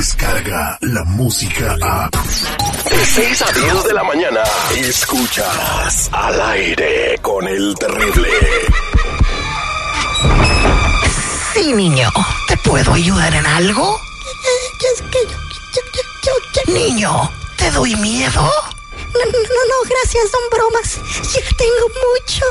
llega la música a... De 6 a 10 de la mañana, escuchas al aire con el terrible. Sí, niño. ¿Te puedo ayudar en algo? Es que yo, yo, yo, yo, yo- Niño, ¿te doy miedo? No, no, no, gracias, son bromas. Ya tengo mucho.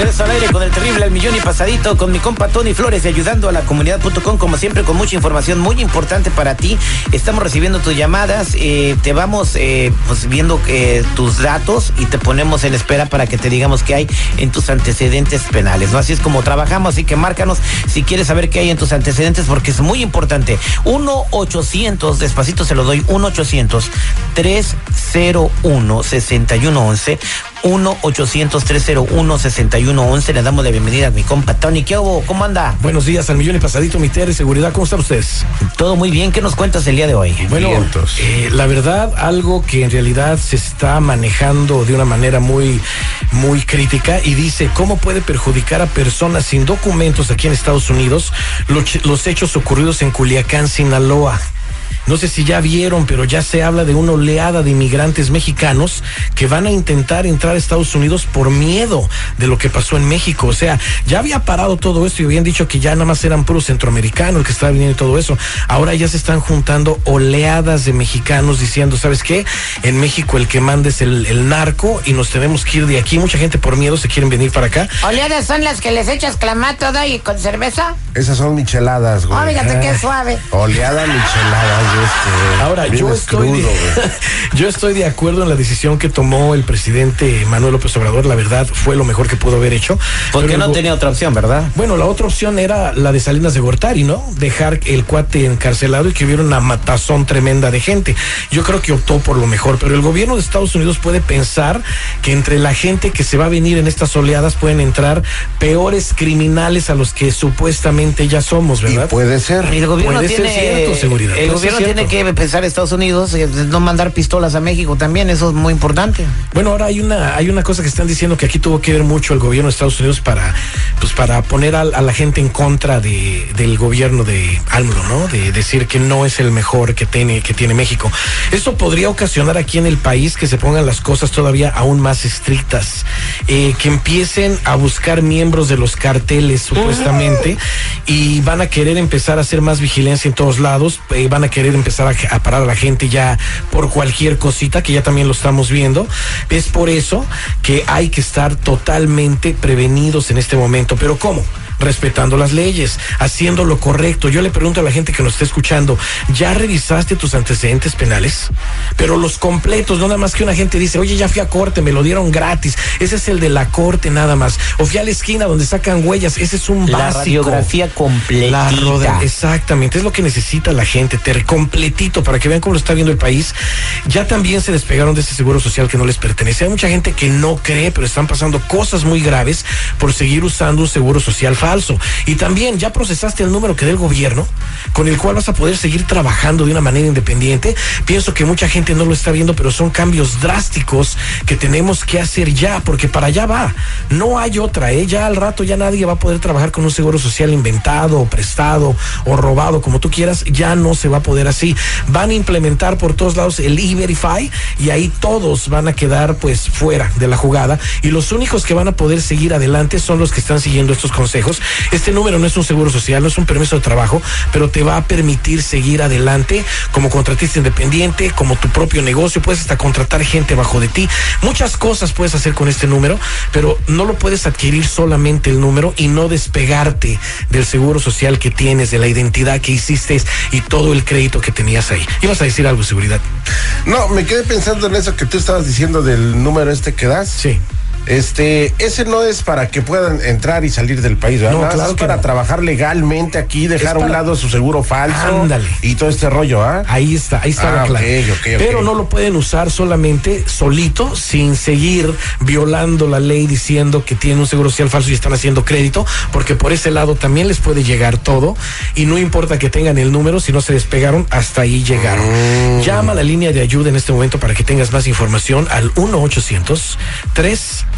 Regreso al aire con el terrible al millón y pasadito con mi compa Tony Flores y ayudando a la comunidad.com como siempre con mucha información muy importante para ti. Estamos recibiendo tus llamadas, eh, te vamos eh, pues viendo eh, tus datos y te ponemos en espera para que te digamos qué hay en tus antecedentes penales. ¿no? Así es como trabajamos, así que márcanos si quieres saber qué hay en tus antecedentes porque es muy importante. 1-800, despacito se lo doy, 1-800-301-6111. 1-800-301-6111. Le damos la bienvenida a mi compa Tony. ¿Qué hubo? ¿Cómo anda? Buenos días al millón y pasadito, mi Terry, seguridad, ¿cómo están ustedes? Todo muy bien. ¿Qué nos cuentas el día de hoy? Bueno, eh, la verdad, algo que en realidad se está manejando de una manera muy, muy crítica y dice cómo puede perjudicar a personas sin documentos aquí en Estados Unidos los, los hechos ocurridos en Culiacán, Sinaloa. No sé si ya vieron, pero ya se habla de una oleada de inmigrantes mexicanos que van a intentar entrar a Estados Unidos por miedo de lo que pasó en México. O sea, ya había parado todo esto y habían dicho que ya nada más eran puros centroamericanos que estaban viniendo y todo eso. Ahora ya se están juntando oleadas de mexicanos diciendo, ¿sabes qué? En México el que manda es el, el narco y nos tenemos que ir de aquí. Mucha gente por miedo se quieren venir para acá. ¿Oleadas son las que les echas clamato y con cerveza? Esas son micheladas, güey. Oh, fíjate qué suave. Oleada micheladas, este. Ahora, yo estoy, crudo, de, yo estoy de acuerdo en la decisión que tomó el presidente Manuel López Obrador. La verdad, fue lo mejor que pudo haber hecho. Porque no tenía otra opción, ¿verdad? Bueno, la otra opción era la de Salinas de Gortari, ¿no? Dejar el cuate encarcelado y que hubiera una matazón tremenda de gente. Yo creo que optó por lo mejor, pero el gobierno de Estados Unidos puede pensar que entre la gente que se va a venir en estas oleadas pueden entrar peores criminales a los que supuestamente ya somos, Y ¿verdad? puede ser. El gobierno Puede ser tiene, cierto, seguridad, el puede gobierno ser tiene que pensar Estados Unidos eh, no mandar pistolas a México también, eso es muy importante. Bueno, ahora hay una hay una cosa que están diciendo que aquí tuvo que ver mucho el gobierno de Estados Unidos para pues para poner a, la gente en contra de, del gobierno de AMLO, ¿no? De decir que no es el mejor que tiene que tiene México. Esto podría ocasionar aquí en el país que se pongan las cosas todavía aún más estrictas, eh, que empiecen a buscar miembros de los carteles supuestamente y van a querer empezar a hacer más vigilancia en todos lados, eh, van a querer empezar a, a parar a la gente ya por cualquier cosita que ya también lo estamos viendo. Es por eso que hay que estar totalmente prevenidos en este momento. Pero ¿cómo? Respetando las leyes, haciendo lo correcto. Yo le pregunto a la gente que nos está escuchando, ¿ya revisaste tus antecedentes penales? Pero los completos, no nada más que una gente dice, oye, ya fui a corte, me lo dieron gratis. Ese es el de la corte nada más. O fui a la esquina donde sacan huellas, ese es un La básico. radiografía. La roda- exactamente, es lo que necesita la gente, ter completito para que vean cómo lo está viendo el país. Ya también se despegaron de ese seguro social que no les pertenece. Hay mucha gente que no cree, pero están pasando cosas muy graves por seguir usando un seguro social falso. Y también ya procesaste el número que dé el gobierno, con el cual vas a poder seguir trabajando de una manera independiente. Pienso que mucha gente no lo está viendo, pero son cambios drásticos que tenemos que hacer ya, porque para allá va. No hay otra, ¿eh? Ya al rato ya nadie va a poder trabajar con un seguro social inventado, prestado o robado, como tú quieras. Ya no se va a poder así. Van a implementar por todos lados el e-verify y ahí todos van a quedar pues fuera de la jugada. Y los únicos que van a poder seguir adelante son los que están siguiendo estos consejos. Este número no es un seguro social, no es un permiso de trabajo, pero te va a permitir seguir adelante como contratista independiente, como tu propio negocio. Puedes hasta contratar gente bajo de ti. Muchas cosas puedes hacer con este número, pero no lo puedes adquirir solamente el número y no despegarte del seguro social que tienes, de la identidad que hiciste y todo el crédito que tenías ahí. Ibas a decir algo, seguridad. No, me quedé pensando en eso que tú estabas diciendo del número este que das. Sí. Este, ese no es para que puedan entrar y salir del país, ¿verdad? No, Nada claro es que para no. trabajar legalmente aquí, dejar a un lado su seguro falso. Ándale. Y todo este rollo, ¿ah? Ahí está, ahí está Ah, ok, ok. Pero no lo pueden usar solamente solito, sin seguir violando la ley diciendo que tienen un seguro social falso y están haciendo crédito, porque por ese lado también les puede llegar todo y no importa que tengan el número, si no se despegaron, hasta ahí llegaron. Mm. Llama a la línea de ayuda en este momento para que tengas más información al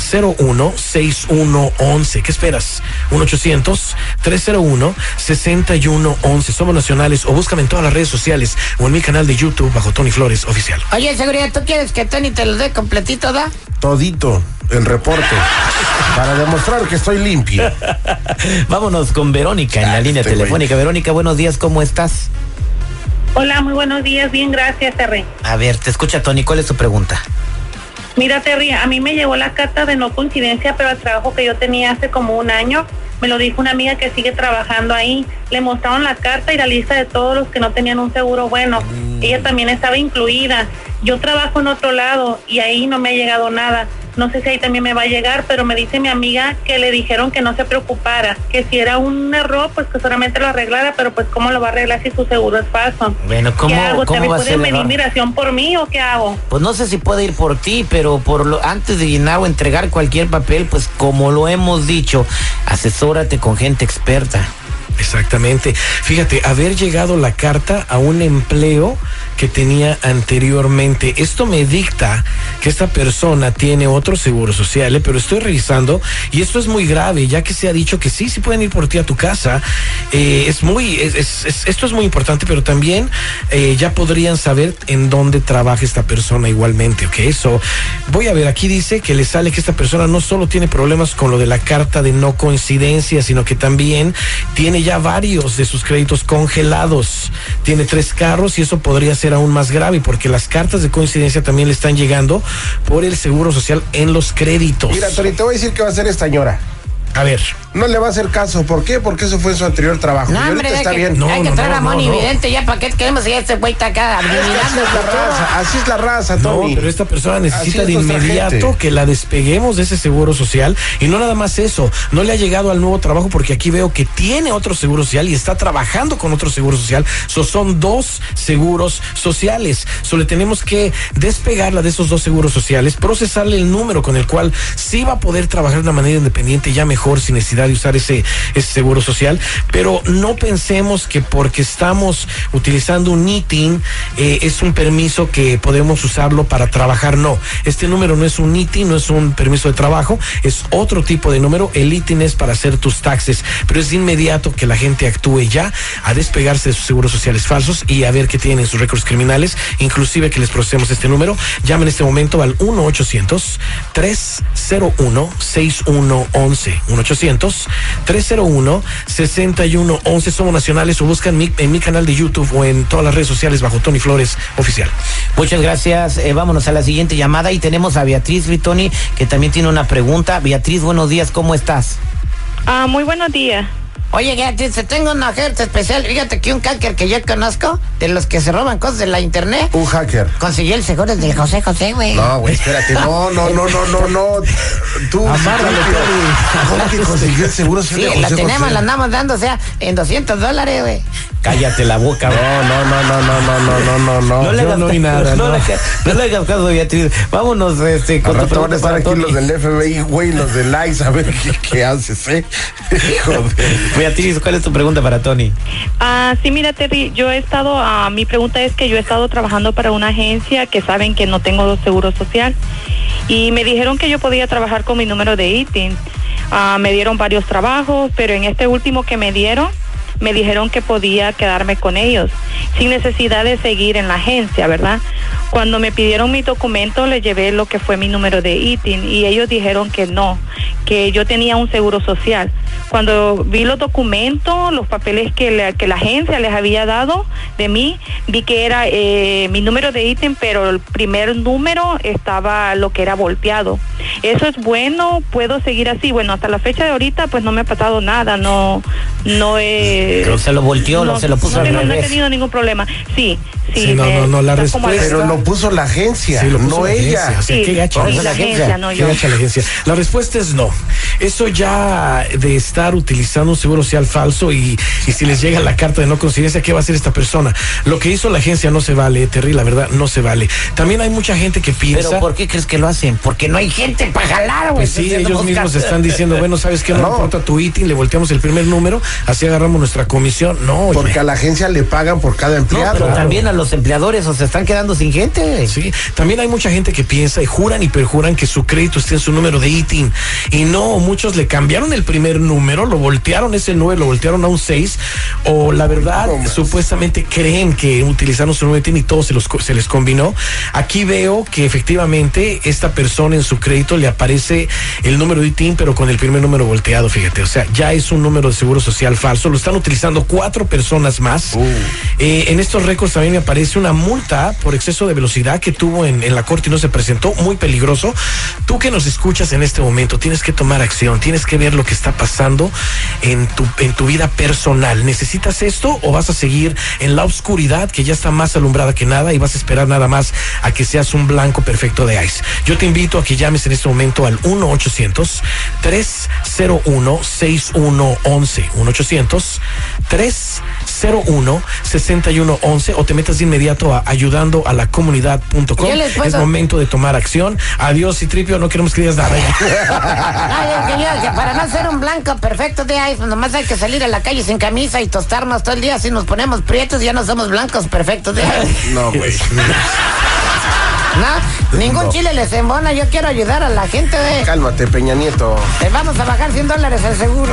1-800-301-6111. ¿Qué esperas? 1-800-301-6111. Somos nacionales o búscame en todas las redes sociales o en mi canal de YouTube bajo Tony Flores Oficial. Oye, seguridad, ¿tú quieres que Tony te lo dé completito, da? Todito, el reporte. para demostrar que estoy limpio. Vámonos con Verónica en la línea este güey. telefónica. Verónica, buenos días, ¿cómo estás? Hola, muy buenos días. Bien, gracias, Terry. A ver, te escucha Tony, ¿cuál es tu pregunta? Mira, Terry, a mí me llegó la carta de no coincidencia, pero el trabajo que yo tenía hace como un año, me lo dijo una amiga que sigue trabajando ahí. Le mostraron la carta y la lista de todos los que no tenían un seguro bueno. Ella también estaba incluida. Yo trabajo en otro lado y ahí no me ha llegado nada. No sé si ahí también me va a llegar, pero me dice mi amiga que le dijeron que no se preocupara, que si era un error, pues que solamente lo arreglara, pero pues cómo lo va a arreglar si su seguro es falso. Bueno, ¿cómo, ¿Qué hago? cómo ¿También va a pueden ser? migración por mí o qué hago? Pues no sé si puede ir por ti, pero por lo, antes de llenar o entregar cualquier papel, pues como lo hemos dicho, asesórate con gente experta. Exactamente. Fíjate, haber llegado la carta a un empleo que tenía anteriormente. Esto me dicta que esta persona tiene otro seguro social, ¿eh? pero estoy revisando y esto es muy grave, ya que se ha dicho que sí, sí pueden ir por ti a tu casa. Eh, es muy, es- es- es- esto es muy importante, pero también eh, ya podrían saber en dónde trabaja esta persona igualmente, ¿ok? Eso, voy a ver, aquí dice que le sale que esta persona no solo tiene problemas con lo de la carta de no coincidencia, sino que también tiene ya varios de sus créditos congelados. Tiene tres carros y eso podría ser aún más grave porque las cartas de coincidencia también le están llegando por el seguro social en los créditos. Mira, Tony, te voy a decir que va a ser esta señora. A ver. No le va a hacer caso. ¿Por qué? Porque eso fue su anterior trabajo. No, Y hombre, ahorita está que, bien. No, hay que no, traer no, a Moni no. Vidente ya, ¿para qué queremos ir a este güey está acá Así es la raza, así es la raza, No, Tony. pero esta persona necesita es de inmediato que la despeguemos de ese seguro social. Y no nada más eso, no le ha llegado al nuevo trabajo porque aquí veo que tiene otro seguro social y está trabajando con otro seguro social. So, son dos seguros sociales. Solo tenemos que despegarla de esos dos seguros sociales, procesarle el número con el cual sí va a poder trabajar de una manera independiente, ya mejor, sin necesidad de usar ese, seguro social. Pero no pensemos que porque estamos utilizando un ITIN eh, es un permiso que podemos usarlo para trabajar. No, este número no es un ITIN, no es un permiso de trabajo, es otro tipo de número. El ITIN es para hacer tus taxes, pero es inmediato que la gente actúe ya a despegarse de sus seguros sociales falsos y a ver qué tienen sus récords criminales, inclusive que les procesemos este número. Llama en este momento al 1 800 301 6111 1 800 301 6111 Somos nacionales o buscan mi- en mi canal de YouTube o en todas las redes sociales bajo Tony Flores Oficial. Muchas gracias. Eh, vámonos a la siguiente llamada y tenemos a Beatriz Ritoni que también tiene una pregunta. Beatriz, buenos días, ¿cómo estás? Ah, muy buenos días. Oye, Beatriz, te tengo una oferta especial. Fíjate que un hacker que yo conozco, de los que se roban cosas de la internet, Un hacker. consiguió el seguro del José José, güey. No, güey, espérate. No, no, no, no, no, no. Tú, Amárralo, ¿Cómo que consiguió el seguro Sí, de la José tenemos, José? la andamos dando, o sea, en 200 dólares, güey. Cállate la boca, No, no, no, no, no, no, no, no, no, no. No le hagas no caso, nada, no, no. le hagas- no le hagas caso, Beatriz. Vámonos este, con tu van a estar aquí Tony. los del FBI, güey, los del ICE, a ver qué, qué haces, ¿eh? Joder. Beatriz, ¿cuál es tu pregunta para Tony? Ah, sí, mira, Terry, yo he estado, ah, mi pregunta es que yo he estado trabajando para una agencia que saben que no tengo seguro social y me dijeron que yo podía trabajar con mi número de ITIN. Ah, me dieron varios trabajos, pero en este último que me dieron, me dijeron que podía quedarme con ellos sin necesidad de seguir en la agencia, ¿verdad? Cuando me pidieron mi documento, le llevé lo que fue mi número de ITIN y ellos dijeron que no, que yo tenía un seguro social. Cuando vi los documentos, los papeles que, la- que la agencia les había dado de mí, vi que era eh, mi número de ITIN, pero el primer número estaba lo que era volteado. Eso es bueno, puedo seguir así. Bueno, hasta la fecha de ahorita, pues no me ha pasado nada, no, no he... Pero se lo volteó, lo- se lo puso no al tengo- no he tenido ningún problema. Sí, sí. Sí, no, me- no, no, la respuesta- Pero lo puso la agencia, Sí, lo puso no la ella. agencia, o sea, Sí, qué gacha, sí, ¿no? la agencia, no Qué yo. gacha la agencia. La respuesta es no. Eso ya de estar utilizando un seguro social falso y, y si les llega la carta de no coincidencia, ¿qué va a hacer esta persona? Lo que hizo la agencia no se vale, Terry, la verdad, no se vale. También hay mucha gente que piensa... Pero ¿por qué crees que lo hacen? Porque no hay gente para jalar, güey. Pues sí, ellos mismos están diciendo, bueno, ¿sabes qué? No, No. importa tu ITIN, le volteamos el primer número, así agarramos nuestra comisión. No, oye. Porque a la agencia le pagan por cada No, empleado. pero también a los empleadores, o se están quedando sin gente. Sí, también hay mucha gente que piensa y juran y perjuran que su crédito está en su número de ITIN. Y no, muchos le cambiaron el primer número, lo voltearon ese 9, lo voltearon a un 6. O la verdad, supuestamente creen que utilizaron su número de ITIN y todo se, los, se les combinó. Aquí veo que efectivamente esta persona en su crédito le aparece el número de ITIN, pero con el primer número volteado, fíjate. O sea, ya es un número de seguro social falso. Lo están utilizando cuatro personas más. Eh, en estos récords también me aparece una multa por exceso de velocidad que tuvo en, en la corte y no se presentó. Muy peligroso. Tú que nos escuchas en este momento, tienes que tomar acción, tienes que ver lo que está pasando en tu, en tu vida personal. ¿Necesitas esto o vas a seguir en la oscuridad que ya está más alumbrada que nada y vas a esperar nada más a que seas un blanco perfecto de ICE? Yo te invito a que llames en este momento al 1-800-301-6111. 1-800-301-6111 o te metas de inmediato a ayudando a la comunidad.com. Es momento de tomar acción. Adiós, Citripio, no queremos que digas nada. Ay, es que para no ser un blanco perfecto de iPhone, nomás hay que salir a la calle sin camisa y tostarnos todo el día. Si nos ponemos prietos, ya no somos blancos perfectos de iPhone. No, güey. No, ningún chile les embona. Yo quiero ayudar a la gente de. Cálmate, Peña Nieto. Les vamos a bajar 100 dólares al seguro.